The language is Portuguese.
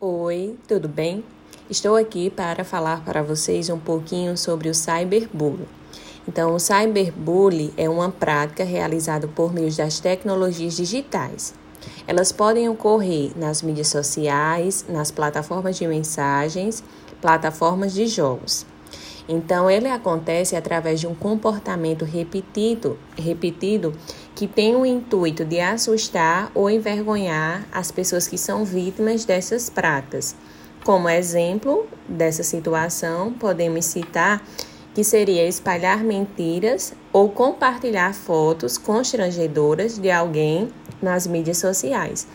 Oi, tudo bem? Estou aqui para falar para vocês um pouquinho sobre o cyberbullying. Então, o cyberbullying é uma prática realizada por meio das tecnologias digitais. Elas podem ocorrer nas mídias sociais, nas plataformas de mensagens, plataformas de jogos. Então, ele acontece através de um comportamento repetido, repetido que tem o intuito de assustar ou envergonhar as pessoas que são vítimas dessas práticas. Como exemplo dessa situação, podemos citar que seria espalhar mentiras ou compartilhar fotos constrangedoras de alguém nas mídias sociais,